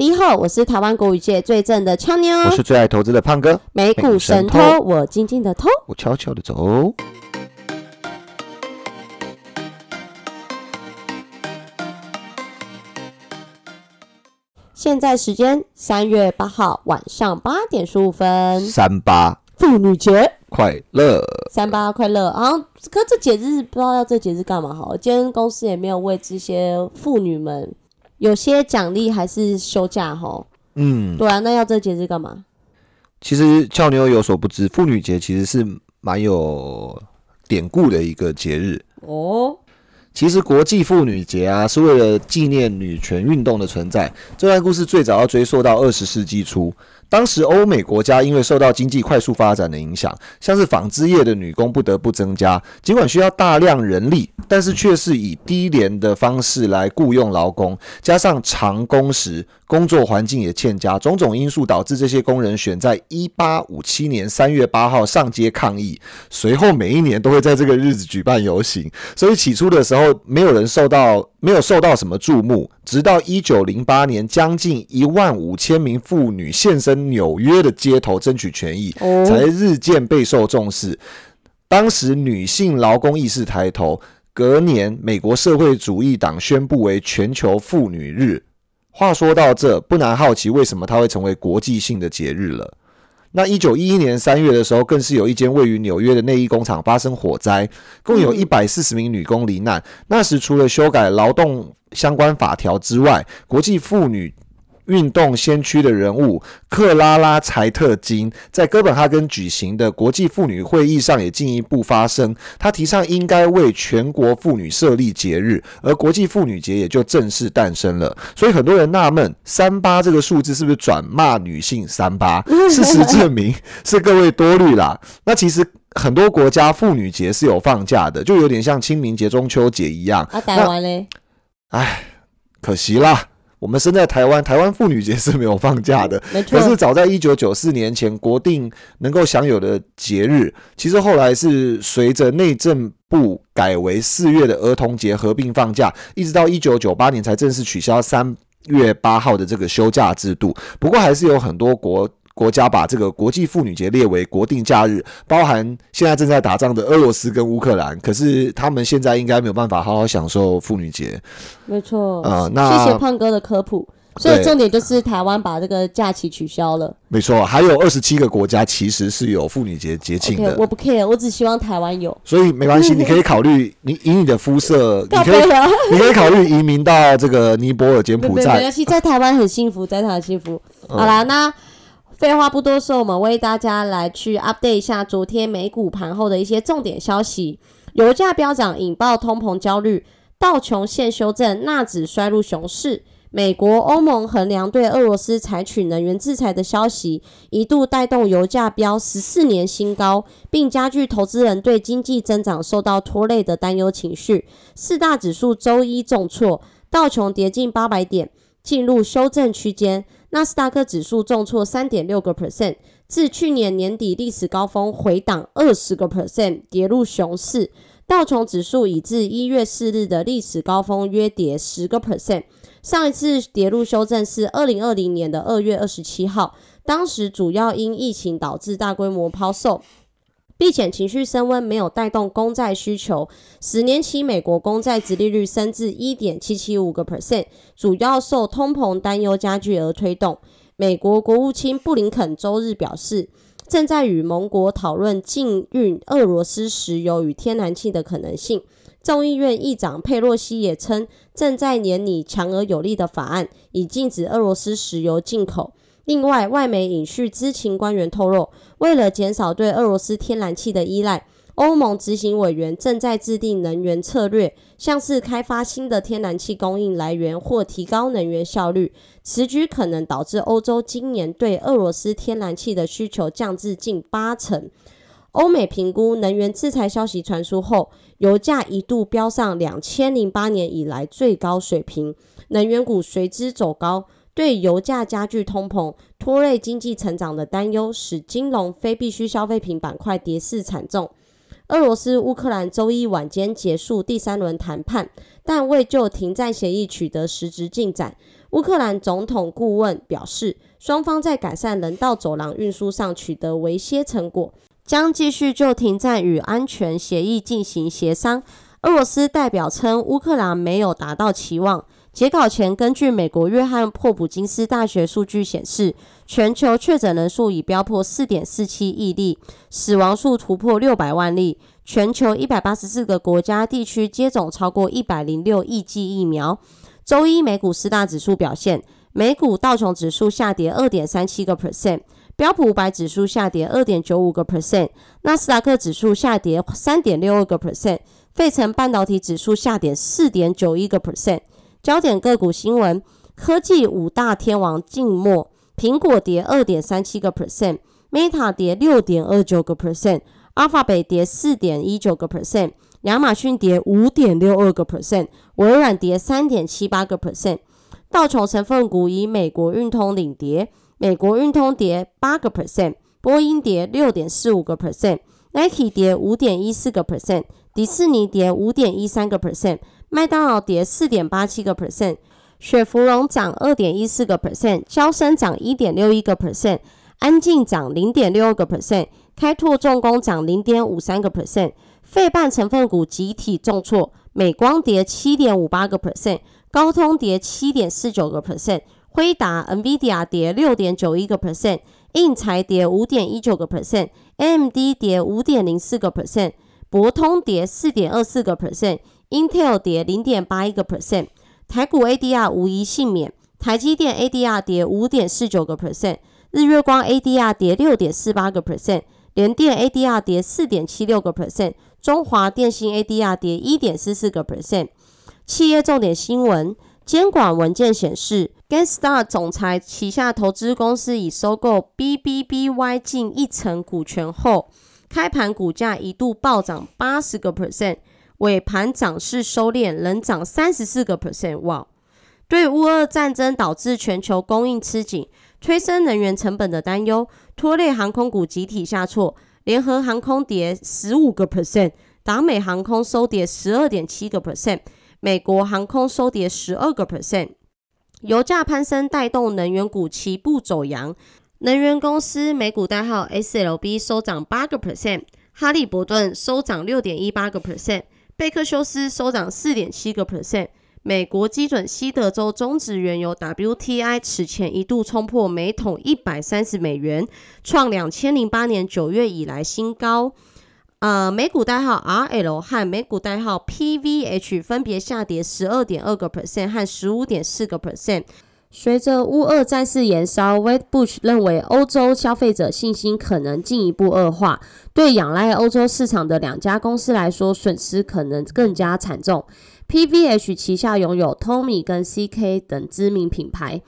你好，我是台湾国语界最正的俏妞，我是最爱投资的胖哥，美股神偷，我静静的偷。我悄悄的走。现在时间三月八号晚上八点十五分，三八妇女节，快乐，三八快乐。然后，可这节日不知道要这节日干嘛好，今天公司也没有为这些妇女们有些奖励还是休假吼。嗯，对啊，那要这节日干嘛？其实俏妞有所不知，妇女节其实是蛮有典故的一个节日。哦，其实国际妇女节啊，是为了纪念女权运动的存在。这段故事最早要追溯到二十世纪初，当时欧美国家因为受到经济快速发展的影响，像是纺织业的女工不得不增加，尽管需要大量人力，但是却是以低廉的方式来雇佣劳工，加上长工时，工作环境也欠佳，种种因素导致这些工人选在一八五七年三月八号上街抗议，随后每一年都会在这个日子举办游行。所以起初的时候，没有人受到没有受到什么注目，直到一九零八年，将近一万五千名妇女现身纽约的街头争取权益，哦才日渐备受重视。当时女性劳工意识抬头，隔年美国社会主义党宣布为全球妇女日。话说到这，不难好奇为什么它会成为国际性的节日了。那一九一一年三月的时候，更是有一间位于纽约的内衣工厂发生火灾，共有一百四十名女工罹难。那时除了修改劳动相关法条之外，国际妇女运动先驱的人物克拉拉·柴特金在哥本哈根举行的国际妇女会议上也进一步发声，她提倡应该为全国妇女设立节日，而国际妇女节也就正式诞生了。所以很多人纳闷，三八这个数字是不是转骂女性三八？事实证明是各位多虑啦。那其实。很多国家妇女节是有放假的，就有点像清明节、中秋节一样。啊，台湾嘞，唉，可惜啦，我们生在台湾，台湾妇女节是没有放假的。没错可，是早在一九九四年前国定能够享有的节日，其实后来是随着内政部改为四月的儿童节合并放假，一直到一九九八年才正式取消三月八号的这个休假制度。不过还是有很多国。国家把这个国际妇女节列为国定假日，包含现在正在打仗的俄罗斯跟乌克兰，可是他们现在应该没有办法好好享受妇女节。没错。呃那谢谢胖哥的科普。所以重点就是台湾把这个假期取消了。没错，还有二十七个国家其实是有妇女节节庆的我不 care，我只希望台湾有。所以没关系，你可以考虑你以你的肤色，你可以 你可以考虑移民到这个尼泊尔、柬埔寨。没没关系，在台湾很幸福，在台湾很幸福。嗯好啦，那废话不多说，我们为大家来去 update 一下昨天美股盘后的一些重点消息。油价飙涨引爆通膨焦虑，道琼现修正，纳指衰入熊市。美国、欧盟衡量对俄罗斯采取能源制裁的消息，一度带动油价飙十四年新高，并加剧投资人对经济增长受到拖累的担忧情绪。四大指数周一重挫，道琼跌近八百点，进入修正区间；纳斯达克指数重挫三点六个 percent，自去年年底历史高峰回档二十个 percent，跌入熊市。道琼指数已至一月四日的历史高峰约跌十个 percent。上一次跌入修正是二零二零年的二月二十七号，当时主要因疫情导致大规模抛售，避险情绪升温，没有带动公债需求。十年期美国公债殖利率升至一点七七五个 percent，主要受通膨担忧加剧而推动。美国国务卿布林肯周日表示，正在与盟国讨论禁运俄罗斯石油与天然气的可能性。众议院议长佩洛西也称，正在拟拟强而有力的法案，以禁止俄罗斯石油进口。另外，外媒引述知情官员透露，为了减少对俄罗斯天然气的依赖，欧盟执行委员正在制定能源策略，像是开发新的天然气供应来源或提高能源效率。此举可能导致欧洲今年对俄罗斯天然气的需求降至近八成。欧美评估能源制裁消息传出后，油价一度飙上两千零八年以来最高水平，能源股随之走高。对油价加剧通膨、拖累经济成长的担忧，使金融非必需消费品板块跌势惨重。俄罗斯乌克兰周一晚间结束第三轮谈判，但未就停战协议取得实质进展。乌克兰总统顾问表示，双方在改善人道走廊运输上取得微些成果，将继续就停战与安全协议进行协商。俄罗斯代表称，乌克兰没有达到期望。截稿前，根据美国约翰霍普金斯大学数据显示，全球确诊人数已飙破四点四七亿例，死亡数突破六百万例。全球一百八十四个国家地区接种超过一百零六亿剂疫苗。周一美股四大指数表现，美股道琼指数下跌二点三七个 percent，标普五百指数下跌二点九五个 percent，纳斯达克指数下跌三点六二个 percent，费城半导体指数下跌四点九一个 percent。焦点个股新闻：科技五大天王静默，苹果跌二点三七个 percent，Meta 跌六点二九个 percent，Alphabet 跌四点一九个 percent，亚马逊跌五点六二个 percent，微软跌三点七八个 percent。道琼成分股以美国运通领跌，美国运通跌八个 percent，波音跌六点四五个 percent，Nike 跌五点一四个 percent，迪士尼跌五点一三个 percent。麦当劳跌四点八七个 percent，雪芙蓉涨二点一四个 percent，交生涨一点六一个 percent，安静涨零点六二个 percent，开拓重工涨零点五三个 percent，费半成分股集体重挫，美光跌七点五八个 percent，高通跌七点四九个 percent，辉达、NVIDIA 跌六点九一个 percent，印材跌五点一九个 percent，AMD 跌五点零四个 percent，博通跌四点二四个 percent。Intel 跌零点八一个 percent，台股 ADR 无一幸免，台积电 ADR 跌五点四九个 percent，日月光 ADR 跌六点四八个 percent，联电 ADR 跌四点七六个 percent，中华电信 ADR 跌一点四四个 percent。企业重点新闻：监管文件显示 g a n s t a r 总裁旗下投资公司已收购 BBBY 近一成股权后，开盘股价一度暴涨八十个 percent。尾盘涨势收敛，仍涨三十四个 percent。哇！对乌俄战争导致全球供应吃紧、催生能源成本的担忧，拖累航空股集体下挫。联合航空跌十五个 percent，达美航空收跌十二点七个 percent，美国航空收跌十二个 percent。油价攀升带动能源股齐步走阳，能源公司美股代号 SLB 收涨八个 percent，哈利伯顿收涨六点一八个 percent。贝克休斯收涨四点七个 percent。美国基准西德州中值原油 WTI 此前一度冲破每桶一百三十美元，创两千零八年九月以来新高。呃，美股代号 RL 和美股代号 PVH 分别下跌十二点二个 percent 和十五点四个 percent。随着乌俄战事延烧 w e d Bush 认为欧洲消费者信心可能进一步恶化，对仰赖欧洲市场的两家公司来说，损失可能更加惨重。PVH 旗下拥有 Tommy 跟 CK 等知名品牌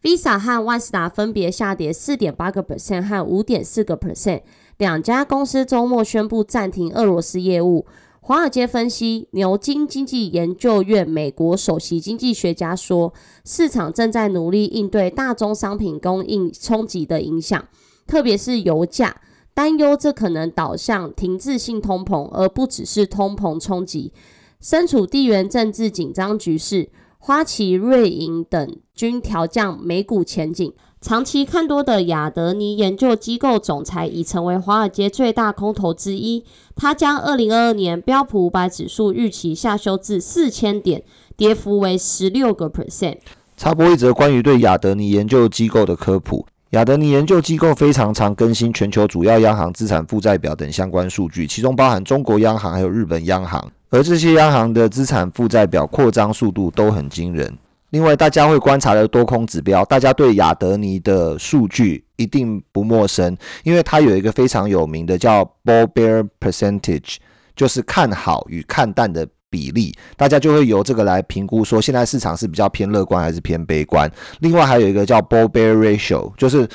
，Visa 和万事达分别下跌四点八个 percent 和五点四个 percent。两家公司周末宣布暂停俄罗斯业务。华尔街分析，牛津经济研究院美国首席经济学家说，市场正在努力应对大宗商品供应冲击的影响，特别是油价，担忧这可能导向停滞性通膨，而不只是通膨冲击。身处地缘政治紧张局势，花旗、瑞银等均调降美股前景。长期看多的亚德尼研究机构总裁已成为华尔街最大空头之一。他将二零二二年标普五百指数预期下修至四千点，跌幅为十六个 percent。插播一则关于对亚德尼研究机构的科普：亚德尼研究机构非常常更新全球主要央行资产负债表等相关数据，其中包含中国央行还有日本央行，而这些央行的资产负债表扩张速度都很惊人。另外，大家会观察的多空指标，大家对亚德尼的数据一定不陌生，因为它有一个非常有名的叫 Bull Bear Percentage，就是看好与看淡的比例，大家就会由这个来评估说现在市场是比较偏乐观还是偏悲观。另外还有一个叫 Bull Bear Ratio，就是。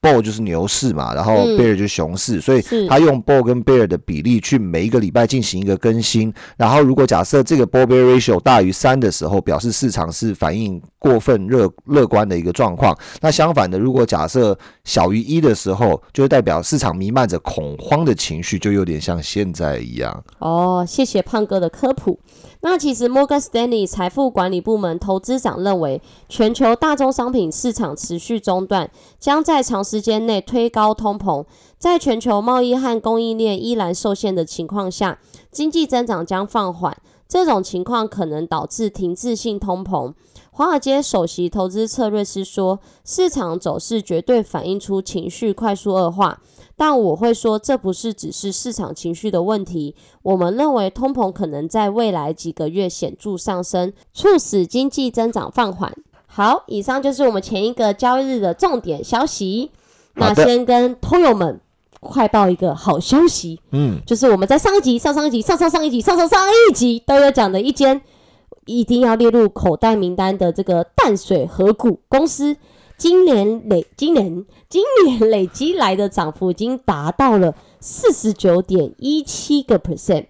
Bull 就是牛市嘛，然后 bear 就是熊市，所以他用 bull 跟 bear 的比例去每一个礼拜进行一个更新。然后如果假设这个 bull bear ratio 大于三的时候，表示市场是反应过分乐乐观的一个状况。那相反的，如果假设小于一的时候，就代表市场弥漫着恐慌的情绪，就有点像现在一样。哦，谢谢胖哥的科普。那其实摩根斯丹利财富管理部门投资长认为，全球大宗商品市场持续中断，将在长时间内推高通膨。在全球贸易和供应链依然受限的情况下，经济增长将放缓。这种情况可能导致停滞性通膨。华尔街首席投资策略师说：“市场走势绝对反映出情绪快速恶化。”但我会说，这不是只是市场情绪的问题。我们认为通膨可能在未来几个月显著上升，促使经济增长放缓。好，以上就是我们前一个交易日的重点消息。那先跟通友们快报一个好消息，嗯，就是我们在上一集、上上一集、上上上一集、上上上一集都有讲的一间一定要列入口袋名单的这个淡水河谷公司。今年累今年今年累积来的涨幅已经达到了四十九点一七个 percent，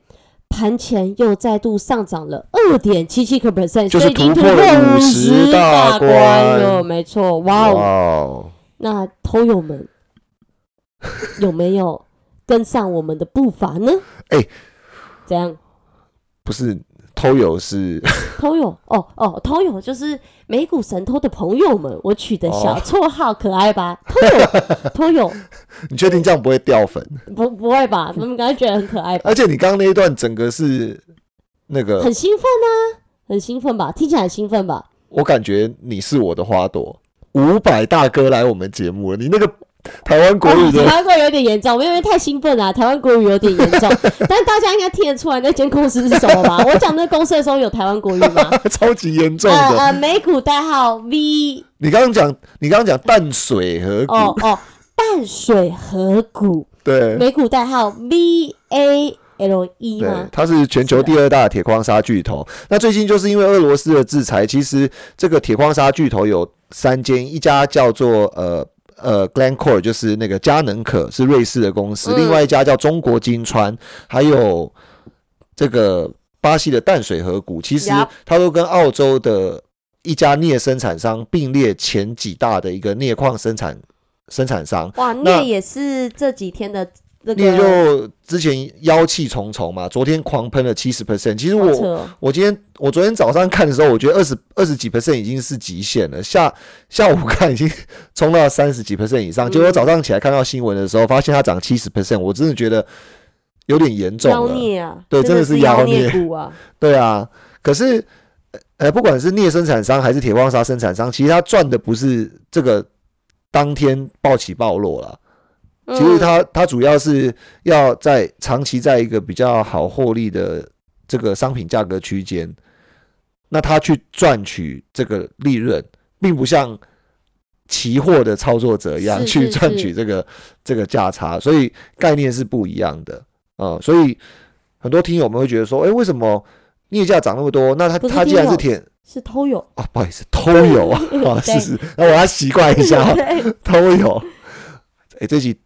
盘前又再度上涨了二点七七个 percent，就是突破了五十大关了，没错，哇哦！哦，那偷友们 有没有跟上我们的步伐呢？哎怎样？不是偷友是 偷友哦哦，偷友就是美股神偷的朋友们，我取的小哦绰号，可爱吧？偷友，偷友，你确定这样不会掉粉？不不会吧？他们刚才觉得很可爱吧？而且你刚刚那一段整个是那个很，兴奋啊，很兴奋吧？听起来很兴奋吧？我感觉你是我的花朵，五百大哥来我们节目了，你那个台湾国语哦台湾国语有点严重，因为太兴奋了、台湾国语有点严重，但大家应该听得出来那间公司是什么吧？我讲那公司的时候有台湾国语吗？超级严重的。呃呃，美股代号 V 你刚刚讲，你刚刚讲淡水河谷，哦哦，淡水河谷，对美股代号 V A L E 对吗，？它是全球第二大的铁矿砂巨头。那最近就是因为俄罗斯的制裁，其实这个铁矿砂巨头有三间，一家叫做呃。呃，Glencore 就是那个佳能可是瑞士的公司，嗯另外一家叫中国金川，还有这个巴西的淡水河谷，其实它都跟澳洲的一家镍生产商并列前几大的一个镍矿生产生产商。哇，那镍也是这几天的那镍个，就之前妖气重重嘛，昨天狂喷了七十 percent。其实我哦我今天我昨天早上看的时候，我觉得二十二十几 percent 已经是极限了。下下午看已经冲到三十几 percent 以上，嗯结果早上起来看到新闻的时候，发现它涨七十 percent，我真的觉得有点严重妖了。孽啊，对真的是是妖孽孽股啊，对啊，可是呃，不管是镍生产商还是铁矿砂生产商，其实他赚的不是这个当天暴起暴落了。其实嗯它它主要是要在长期在一个比较好获利的这个商品价格区间，那它去赚取这个利润，并不像期货的操作者一样去赚取这个这个价差，所以概念是不一样的啊、所以很多听友们会觉得说，哎，为什么镍价涨那么多？那它它既然是听铁是偷油，啊，不好意思，偷油啊，啊，是是，那我要习惯一下啊，偷油。哎，这集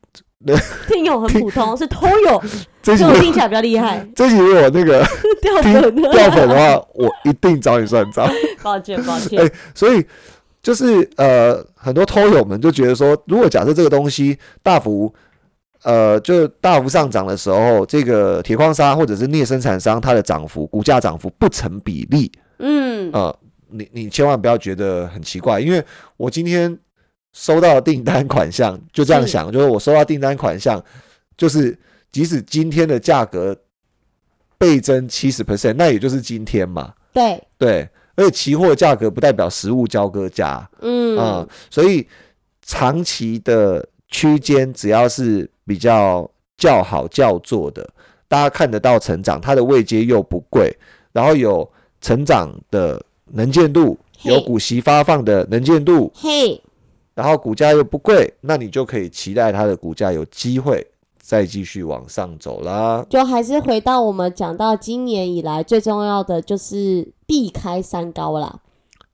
听友很普通，是偷友，这集所以我听起来比较厉害，这集如果那个 掉粉，掉粉的话，我一定找你算账。抱歉抱歉。哎，所以就是呃，很多偷友们就觉得说，如果假设这个东西大幅呃就大幅上涨的时候，这个铁矿砂或者是镍生产商它的涨幅股价涨幅不成比例，嗯，呃，你你千万不要觉得很奇怪，因为我今天收到的订单款项就这样想，就是我收到订单款项，就是即使今天的价格倍增七十 percent，那也就是今天嘛，对，对，而且期货价格不代表实物交割价。嗯。啊、所以长期的区间只要是比较较好较做的，大家看得到成长，它的位阶又不贵，然后有成长的能见度，有股息发放的能见度，嘿，然后股价又不贵，那你就可以期待它的股价有机会再继续往上走啦。就还是回到我们讲到今年以来最重要的就是避开三高啦。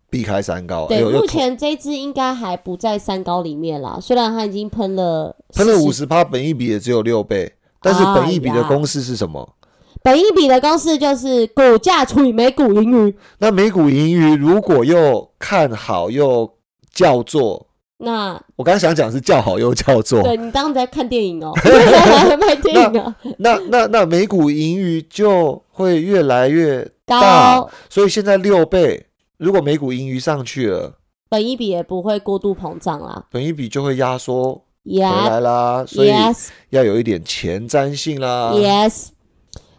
避开三高，哎对，目前这支应该还不在三高里面啦，虽然它已经喷了喷了五十趴，本益比也只有六倍，但是本益比的公式是什么？本一比的公式就是股价除以每股盈余。那每股盈余如果又看好又叫做那我刚刚想讲是叫好又叫座，对你当时在看电影哦，卖电影啊，那那那每股盈余就会越来越大，高所以现在六倍，如果每股盈余上去了，本一比也不会过度膨胀啦。本一比就会压缩回来啦，所以要有一点前瞻性啦。yes。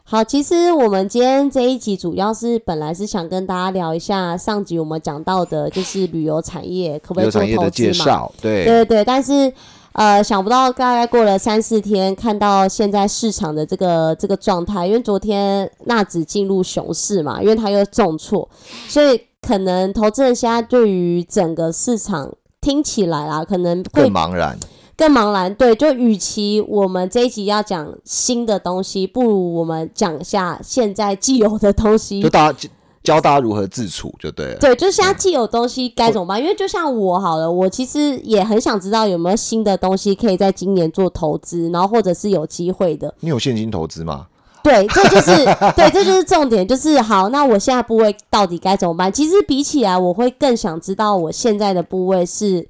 好，其实我们今天这一集主要是本来是想跟大家聊一下上集我们讲到的，就是旅游产业可不可以做投资嘛？对对对对，但是呃，想不到大概过了三四天，看到现在市场的这个这个状态，因为昨天纳指进入熊市嘛，因为它又重挫，所以可能投资人现在对于整个市场听起来啊，可能会更茫然。更茫然。对，就与其我们这一集要讲新的东西，不如我们讲一下现在既有的东西就。大家教教大家如何自处就对了。对，就现在既有东西该怎么办？因为就像我好了，我其实也很想知道有没有新的东西可以在今年做投资，然后或者是有机会的。你有现金投资吗？对，这就是对，这就是重点，就是好，那我现在部位到底该怎么办？其实比起来，我会更想知道我现在的部位是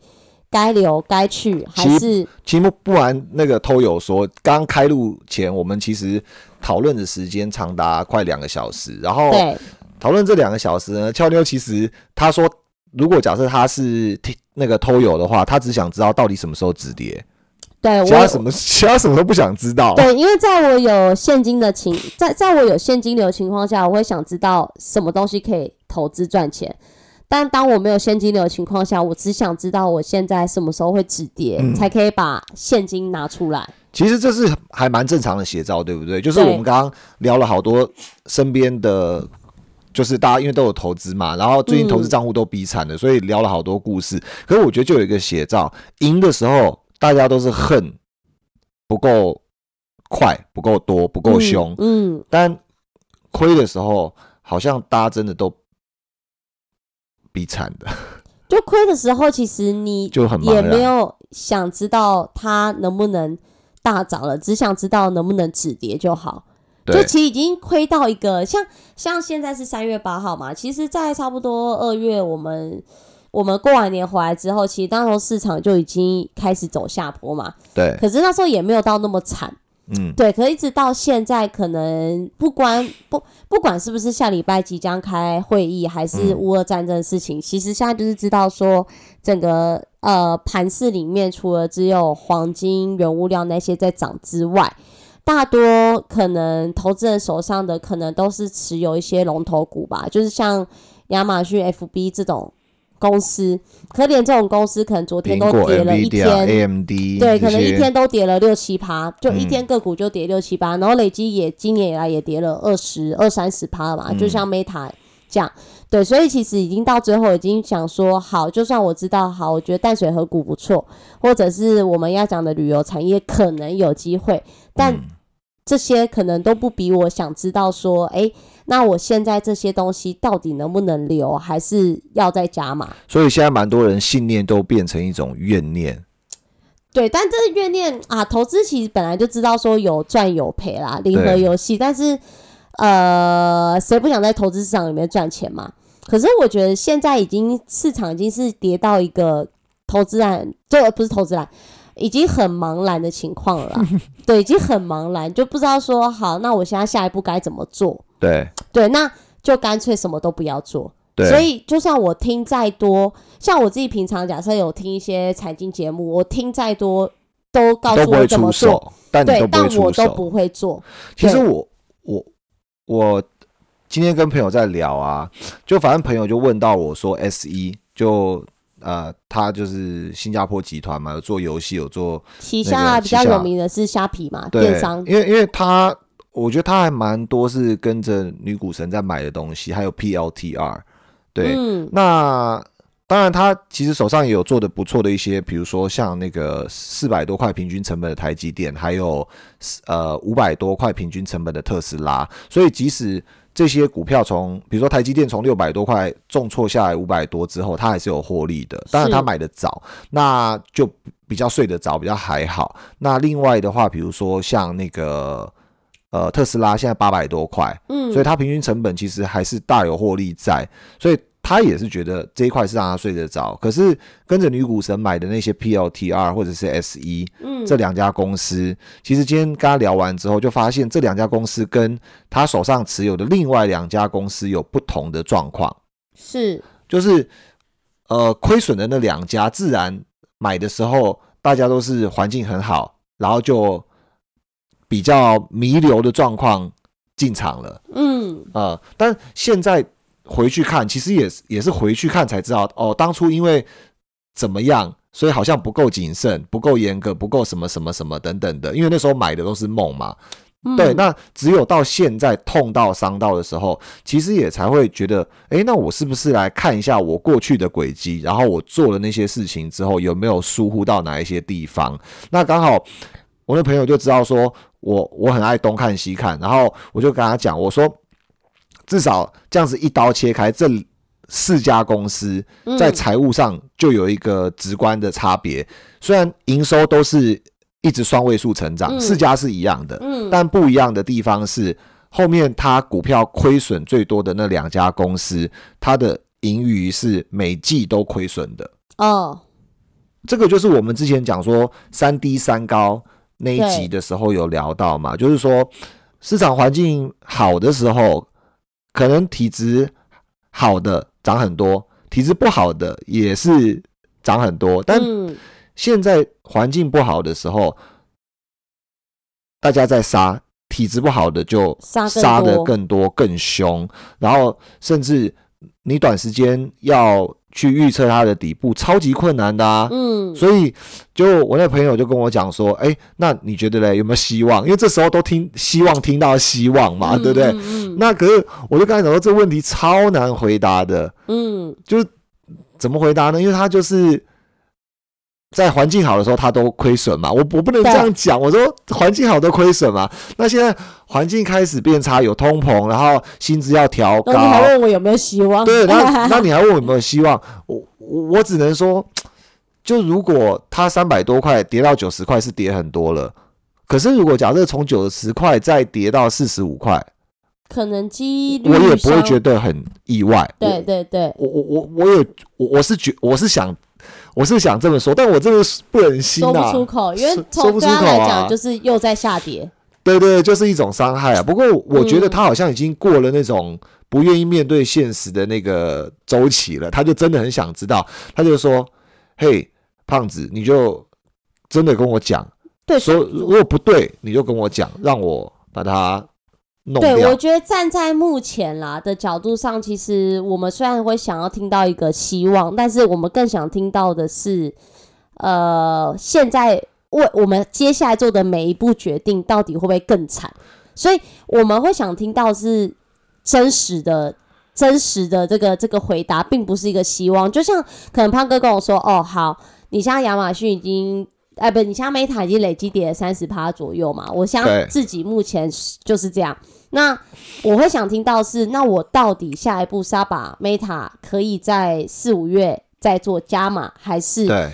该留该去，还其是其实不然，那个偷友说，刚开录前我们其实讨论的时间长达快两个小时，然后对讨论这两个小时呢，俏妞其实他说，如果假设他是那个偷友的话，他只想知道到底什么时候止跌，对我其他什么其他什么都不想知道。对，因为在我有现金的情，在在我有现金流的情况下，我会想知道什么东西可以投资赚钱。但当我没有现金流的情况下，我只想知道我现在什么时候会止跌，嗯才可以把现金拿出来。其实这是还蛮正常的写照，对不对？就是我们刚刚聊了好多身边的，就是大家因为都有投资嘛，然后最近投资账户都比惨了，所以聊了好多故事。可是我觉得就有一个写照，赢的时候大家都是恨不够快、不够多、不够凶，嗯，嗯，但亏的时候好像大家真的都比惨的，就亏的时候，其实你 就很也没有想知道它能不能大涨了，只想知道能不能止跌就好。就其实已经亏到一个像像现在是三月八号嘛，其实，在差不多二月，我们我们过完年回来之后，其实那时候市场就已经开始走下坡嘛。对，可是那时候也没有到那么惨，嗯，对。可一直到现在，可能不管不不管是不是下礼拜即将开会议，还是嗯乌俄战争的事情，其实现在就是知道说，整个呃盘市里面，除了只有黄金、原物料那些在涨之外，大多可能投资人手上的可能都是持有一些龙头股吧，就是像亚马逊、FB 这种公司，可连这种公司可能昨天都、跌了一天。AMD 对，可能一天都跌了六七趴，就一嗯天个股就跌六七趴，然后累积也今年以来也跌了二十二三十趴嘛，嗯就像 Meta 这样。对，所以其实已经到最后，已经想说，好，就算我知道，好，我觉得淡水河谷不错，或者是我们要讲的旅游产业可能有机会，但嗯这些可能都不比我想知道说，诶，那我现在这些东西到底能不能留，还是要再加码？所以现在蛮多人信念都变成一种怨念。对，但这个怨念啊，投资其实本来就知道说有赚有赔啦，零和游戏。但是，呃，谁不想在投资市场里面赚钱嘛？可是我觉得现在已经市场已经是跌到一个投资案，就不是投资人，已经很茫然的情况了啦。对，已经很茫然，就不知道说好，那我现在下一步该怎么做？对对，那就干脆什么都不要做。对，所以，就算我听再多，像我自己平常假设有听一些财经节目，我听再多都告诉我怎么做，但都，不会但我。都不会做。其实我我我今天跟朋友在聊啊，就反正朋友就问到我说，S 一就呃，他就是新加坡集团嘛，有做游戏，有做旗下比较有名的是虾皮嘛，对电商。因为因为他我觉得他还蛮多是跟着女股神在买的东西，还有 PLTR，对，嗯，那当然，他其实手上也有做的不错的一些，比如说像那个四百多块平均成本的台积电，还有呃五百多块平均成本的特斯拉。所以即使这些股票从，比如说台积电从六百多块重挫下来五百多之后，它还是有获利的。当然，是他买的早，那就比较睡得早，比较还好。那另外的话，比如说像那个呃特斯拉现在八百多块，嗯，所以它平均成本其实还是大有获利在，所以他也是觉得这一块是让他睡得着。可是跟着女股神买的那些 PLTR 或者是 S 一、嗯，这两家公司，其实今天跟他聊完之后，就发现这两家公司跟他手上持有的另外两家公司有不同的状况，是就是呃亏损的那两家，自然买的时候大家都是环境很好，然后就比较弥留的状况进场了。嗯呃，但现在回去看，其实也是也是回去看才知道，哦，当初因为怎么样，所以好像不够谨慎、不够严格、不够什么什么什么等等的，因为那时候买的都是梦嘛。嗯对，那只有到现在痛到伤到的时候，其实也才会觉得，哎，那我是不是来看一下我过去的轨迹，然后我做了那些事情之后，有没有疏忽到哪一些地方？那刚好我的朋友就知道说我我很爱东看西看，然后我就跟他讲，我说至少这样子一刀切开，这四家公司嗯。在财务上就有一个直观的差别，虽然营收都是一直双位数成长，嗯。四家是一样的，嗯。但不一样的地方是，后面它股票亏损最多的那两家公司，它的盈余是每季都亏损的。哦。这个就是我们之前讲说三低三高那一集的时候有聊到嘛，就是说市场环境好的时候，可能体质好的涨很多，体质不好的也是涨很多，但嗯现在环境不好的时候，大家在杀，体质不好的就杀的更多、更凶，然后甚至你短时间要去预测它的底部，超级困难的啊。嗯所以，就我那朋友就跟我讲说，哎、那你觉得嘞，有没有希望？因为这时候都听希望听到希望嘛，嗯对不对？那可是我就刚才讲说，这问题超难回答的。嗯就怎么回答呢？因为它就是在环境好的时候，它都亏损嘛。我我不能这样讲，我说环境好都亏损嘛。那现在环境开始变差，有通膨，然后薪资要调高那，你还问我有没有希望？对，那 那你还问我有没有希望？我我我只能说，就如果它三百多块跌到九十块，是跌很多了。可是如果假设从九十块再跌到四十五块，可能几率我也不会觉得很意外。对对对，我我我我有我我是觉我是想我是想这么说，但我真的是不忍心说不啊。出口，因为说从对他来啊讲就是又在下跌。对对，就是一种伤害啊。不过我觉得嗯他好像已经过了那种不愿意面对现实的那个周期了，他就真的很想知道，他就说：“嘿，胖子，你就真的跟我讲，对，说如果不对，你就跟我讲，让我把它弄对，我掉。觉得站在目前啦的角度上，其实我们虽然会想要听到一个希望，但是我们更想听到的是，呃，现在为我们接下来做的每一步决定，到底会不会更惨？所以我们会想听到是真实的。真实的这个这个回答，并不是一个希望。就像可能胖哥跟我说：“哦，好，你现在亚马逊已经，哎，不，你像 Meta 已经累积跌了三十趴左右嘛。我现在对自己目前是就是这样。那我会想听到是，那我到底下一步是要把 Meta 可以在四五月再做加码，还是对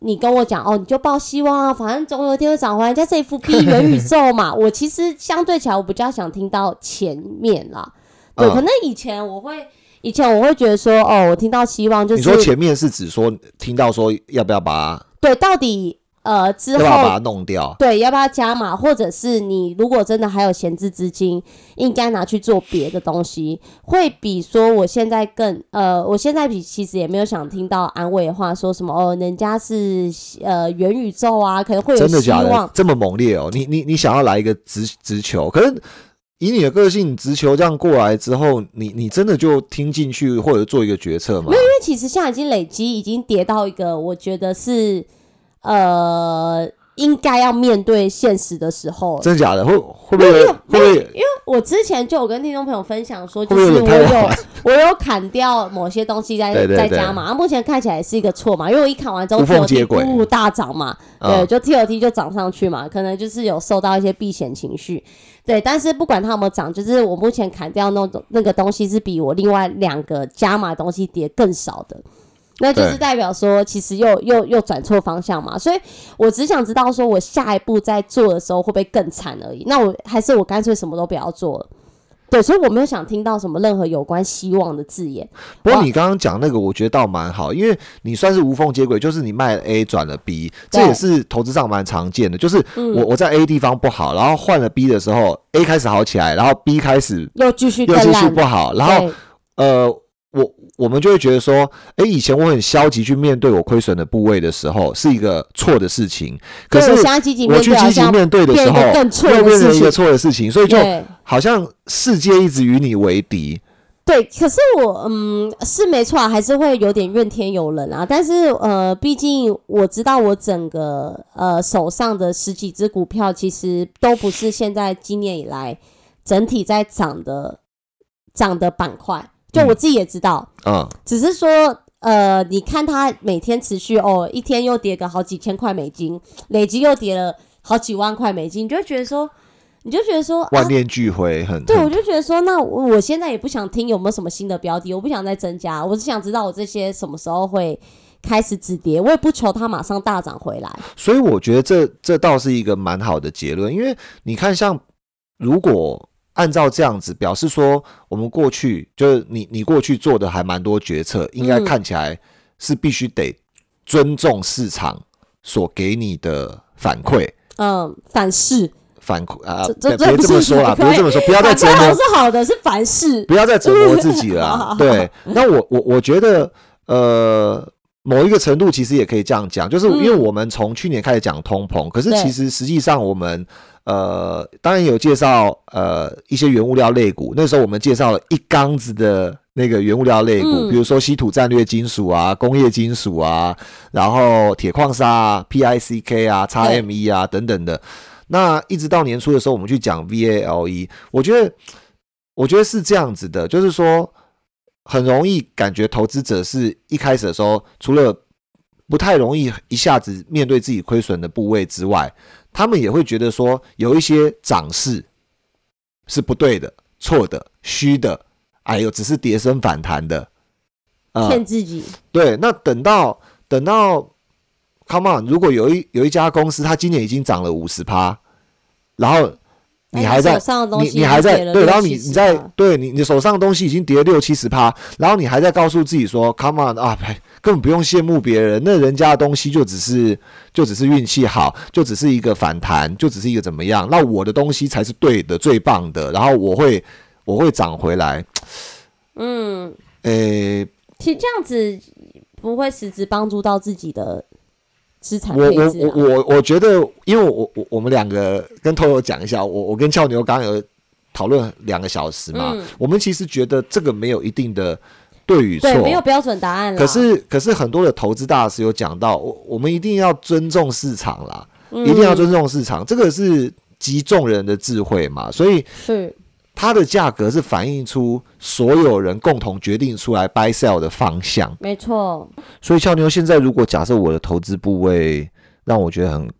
你跟我讲哦，你就抱希望啊，反正总有一天会涨回来，在这 FP 元宇宙嘛。我其实相对起来，我比较想听到前面啦。对，嗯可能以前我会，以前我会觉得说，哦，我听到希望就是你说前面是指说听到说要不要把对，到底呃之后要不要把它。弄掉？对，要不要加码，或者是你如果真的还有闲置资金，应该拿去做别的东西，会比说我现在更呃，我现在比其实也没有想听到安慰的话，说什么哦，人家是呃元宇宙啊，可能会有希真的假的？。这么猛烈哦？你你你想要来一个直直球，可是以你的个性，直球这样过来之后，你你真的就听进去或者做一个决策吗？因为其实现在已经累积，已经跌到一个我觉得是呃应该要面对现实的时候。真的假的？会会不会会不会因为我之前就有跟听众朋友分享说，就是我有我有砍掉某些东西在在加嘛，啊目前看起来是一个错嘛，因为我一砍完之后无缝接 TOT 轨咕大涨嘛，啊对，就 TOT 就涨上去嘛，可能就是有受到一些避险情绪，对，但是不管它有没有涨，就是我目前砍掉那种那个东西是比我另外两个加码东西跌更少的。那就是代表说，其实又又又转错方向嘛，所以我只想知道，说我下一步在做的时候会不会更惨而已。那我还是我干脆什么都不要做了。对，所以我没有想听到什么任何有关希望的字眼。不过你刚刚讲那个，我觉得倒蛮好，因为你算是无缝接轨，就是你卖了 A 转了 B，这也是投资上蛮常见的。就是嗯我我在 A 地方不好，然后换了 B 的时候，A 开始好起来，然后 B 开始又继续又继续，不好，然后呃，我我们就会觉得说，诶，以前我很消极去面对我亏损的部位的时候，是一个错的事情。可是我去对，积极面对的时候又变成一个。错的事情，所以就好像世界一直与你为敌。对，可是我嗯是没错啊，还是会有点怨天尤人啊。但是呃，毕竟我知道我整个呃手上的十几只股票，其实都不是现在今年以来整体在涨的涨的板块。就我自己也知道，嗯，只是说呃，你看它每天持续哦，一天又跌个好几千块美金，累积又跌了好几万块美金，你就觉得说，你就觉得说啊万，念俱灰，很对，我就觉得说，那我我现在也不想听有没有什么新的标的，我不想再增加，我只想知道我这些什么时候会开始止跌，我也不求它马上大涨回来。所以我觉得这这倒是一个蛮好的结论，因为你看，像如果按照这样子，表示说我们过去就是你你过去做的还蛮多决策，应该嗯看起来是必须得尊重市场所给你的反馈。嗯，反噬，反馈啊，别别这么说啦，反馈别这么说，不要再折磨是好的，是反噬。不要再折磨自己了 好好啊。好对，那我我我觉得，呃，某一个程度其实也可以这样讲，就是因为嗯我们从去年开始讲通膨，可是其实实际上我们呃，当然有介绍呃一些原物料类股，那时候我们介绍了一缸子的。那个原物料类股，嗯比如说稀土战略金属啊、工业金属啊，然后铁矿砂啊、PICK 啊、XME 啊等等的。那一直到年初的时候，我们去讲 VALE，我觉得，我觉得是这样子的，就是说，很容易感觉投资者是一开始的时候，除了不太容易一下子面对自己亏损的部位之外，他们也会觉得说，有一些涨势是不对的、错的、虚的，哎呦，只是跌升反弹的，啊、骗自己，对，那等到等到，come on，如果有一有一家公司，它今年已经涨了五十趴，然后你哎还在手上的东你西你还在对，然后你你在对你你手上的东西已经跌了六七十趴，然后你还在告诉自己说，come on 啊，哎根本不用羡慕别人，那人家的东西就只是就只是运气好，就只是一个反弹，就只是一个怎么样，那我的东西才是对的、最棒的，然后我会我会涨回来，嗯，诶、其实这样子不会实质帮助到自己的资产我我。我我我觉得，因为我我我们两个跟偷偷讲一下，我我跟俏牛刚刚有讨论两个小时嘛，嗯。我们其实觉得这个没有一定的对与错对，，没有标准答案啦。可是可是很多的投资大师有讲到，我我们一定要尊重市场啦，嗯一定要尊重市场，这个是集众人的智慧嘛，所以是它的价格是反映出所有人共同决定出来 buy sell 的方向。没错，所以俏妞，现在如果假设我的投资部位让我觉得很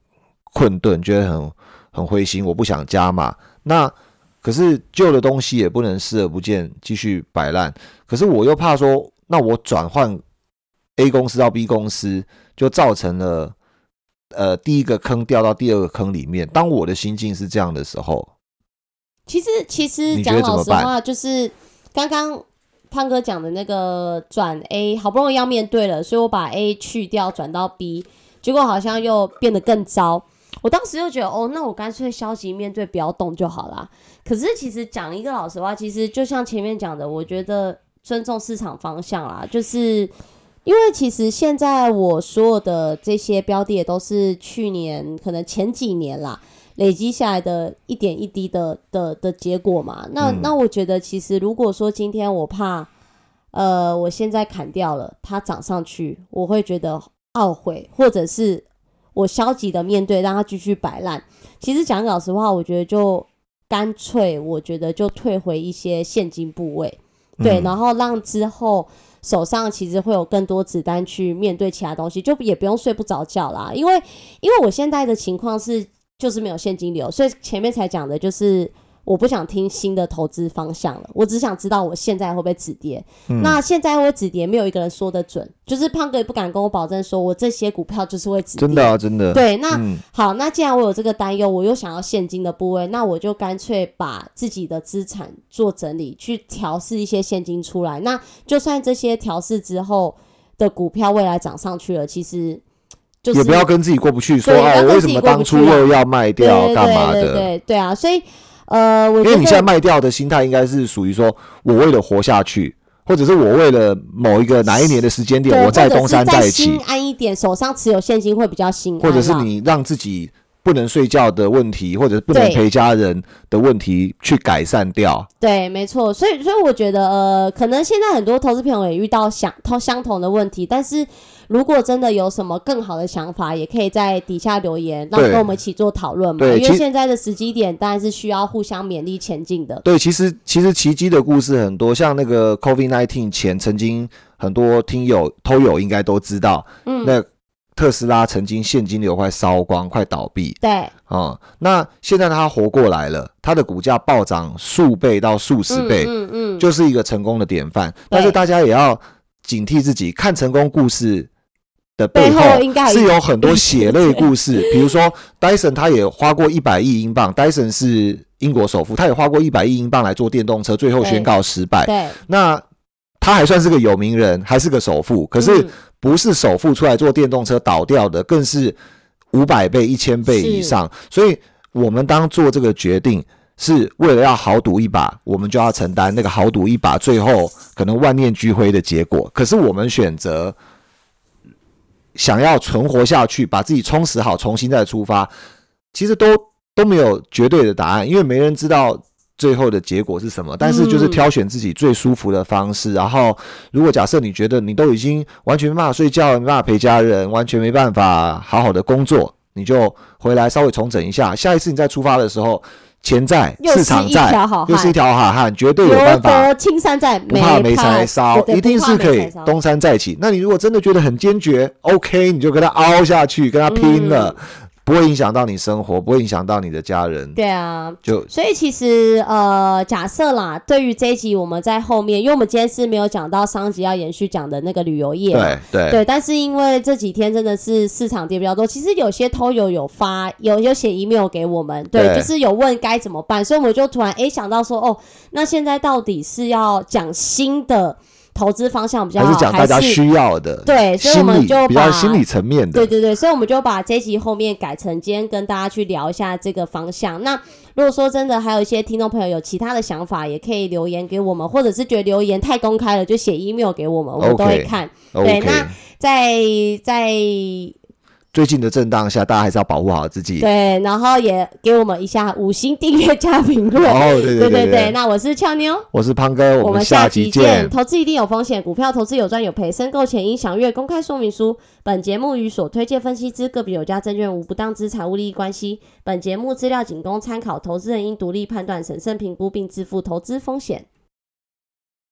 困顿，觉得很很灰心，我不想加码，那可是旧的东西也不能视而不见，继续摆烂。可是我又怕说，那我转换 A 公司到 B 公司，就造成了呃第一个坑掉到第二个坑里面。当我的心境是这样的时候，其实其实讲老实话，就是刚刚胖哥讲的那个转 A，好不容易要面对了，所以我把 A 去掉，转到 B，结果好像又变得更糟。我当时就觉得，哦，那我干脆消极面对，不要动就好啦。可是其实讲一个老实话，其实就像前面讲的，我觉得尊重市场方向啦，就是因为其实现在我所有的这些标的也都是去年可能前几年啦累积下来的一点一滴的的的结果嘛。那、嗯那我觉得其实如果说今天我怕，呃，我现在砍掉了，它涨上去，我会觉得懊悔，或者是我消极的面对，让它继续摆烂。其实讲老实话，我觉得就干脆，我觉得就退回一些现金部位，对，嗯然后让之后手上其实会有更多子弹去面对其他东西，就也不用睡不着觉啦。因为因为我现在的情况是就是没有现金流，所以前面才讲的就是我不想听新的投资方向了，我只想知道我现在会不会止跌。嗯那现在会止跌，没有一个人说得准，就是胖哥也不敢跟我保证说我这些股票就是会止跌。真的啊，真的。对，那、嗯，好，那既然我有这个担忧，我又想要现金的部位，那我就干脆把自己的资产做整理，去调试一些现金出来。那就算这些调试之后的股票未来涨上去了，其实就是也不要跟自己过不去，说对不要啊，我为什么当初又要卖掉，干嘛的？对对啊，所以呃，我因为你现在卖掉的心态应该是属于说，我为了活下去，或者是我为了某一个哪一年的时间点，我再东山再起，安一点，手上持有现金会比较心安，或者是你让自己不能睡觉的问题，或者是不能陪家人的问题去改善掉。对，没错，所以所以我觉得呃，可能现在很多投资朋友也遇到相同相同的问题，但是如果真的有什么更好的想法，也可以在底下留言，让对跟我们一起做讨论嘛。对因为现在的时机点当然是需要互相勉励前进的。对，其实其实奇迹的故事很多，像那个 COVID nineteen 前，曾经很多听友、偷友应该都知道，嗯，那特斯拉曾经现金流快烧光，快倒闭。对。啊、嗯那现在它活过来了，它的股价暴涨数倍到数十倍，嗯嗯嗯，就是一个成功的典范。但是大家也要警惕自己，看成功故事的背背后是有很多血泪故事。比如说，Dyson 他也花过一百亿英镑，Dyson 是英国首富，他也花过一百亿英镑来做电动车，最后宣告失败。对，那他还算是个有名人，还是个首富，可是嗯不是首富出来做电动车倒掉的，更是五百倍、一千倍以上。所以，我们当做这个决定是为了要豪赌一把，我们就要承担那个豪赌一把最后可能万念俱灰的结果。可是我们选择想要存活下去，把自己充实好，重新再出发，其实都都没有绝对的答案，因为没人知道。最后的结果是什么？但是就是嗯挑选自己最舒服的方式。然后，如果假设你觉得你都已经完全没办法睡觉，没办法陪家人，完全没办法好好的工作，你就回来稍微重整一下。下一次你再出发的时候，钱在，市场在，又是一条好汉，绝对有办法。青山在，不怕没柴烧，一定是可以东山再起。那你如果真的觉得很坚决，OK，你就跟他凹下去，跟他拼了，嗯不会影响到你生活，不会影响到你的家人。对啊，就所以其实呃，假设啦，对于这一集我们在后面，因为我们今天是没有讲到上集要延续讲的那个旅游业嘛，对对。对，但是因为这几天真的是市场跌比较多，其实有些偷友有发有有写 email 给我们，对，对。就是有问该怎么办，所以我们就突然诶想到说，哦，那现在到底是要讲新的投资方向比较好，还是讲大家需要的，对所以我们就把比较心理层面的，对对对，所以我们就把这集后面改成今天跟大家去聊一下这个方向。那如果说真的还有一些听众朋友有其他的想法，也可以留言给我们，或者是觉得留言太公开了，就写 email 给我们，我们都会看。对。那在在最近的震荡下，大家还是要保护好自己。对，然后也给我们一下五星订阅加评论。哦，对对对 对，那我是俏妞，我是胖哥，我们下集见。投资一定有风险，股票投资有赚有赔，申购前应详阅公开说明书。本节目与所推荐分析之个别有价证券无不当之财务利益关系。本节目资料仅供参考，投资人应独立判断、审慎评估并自负投资风险。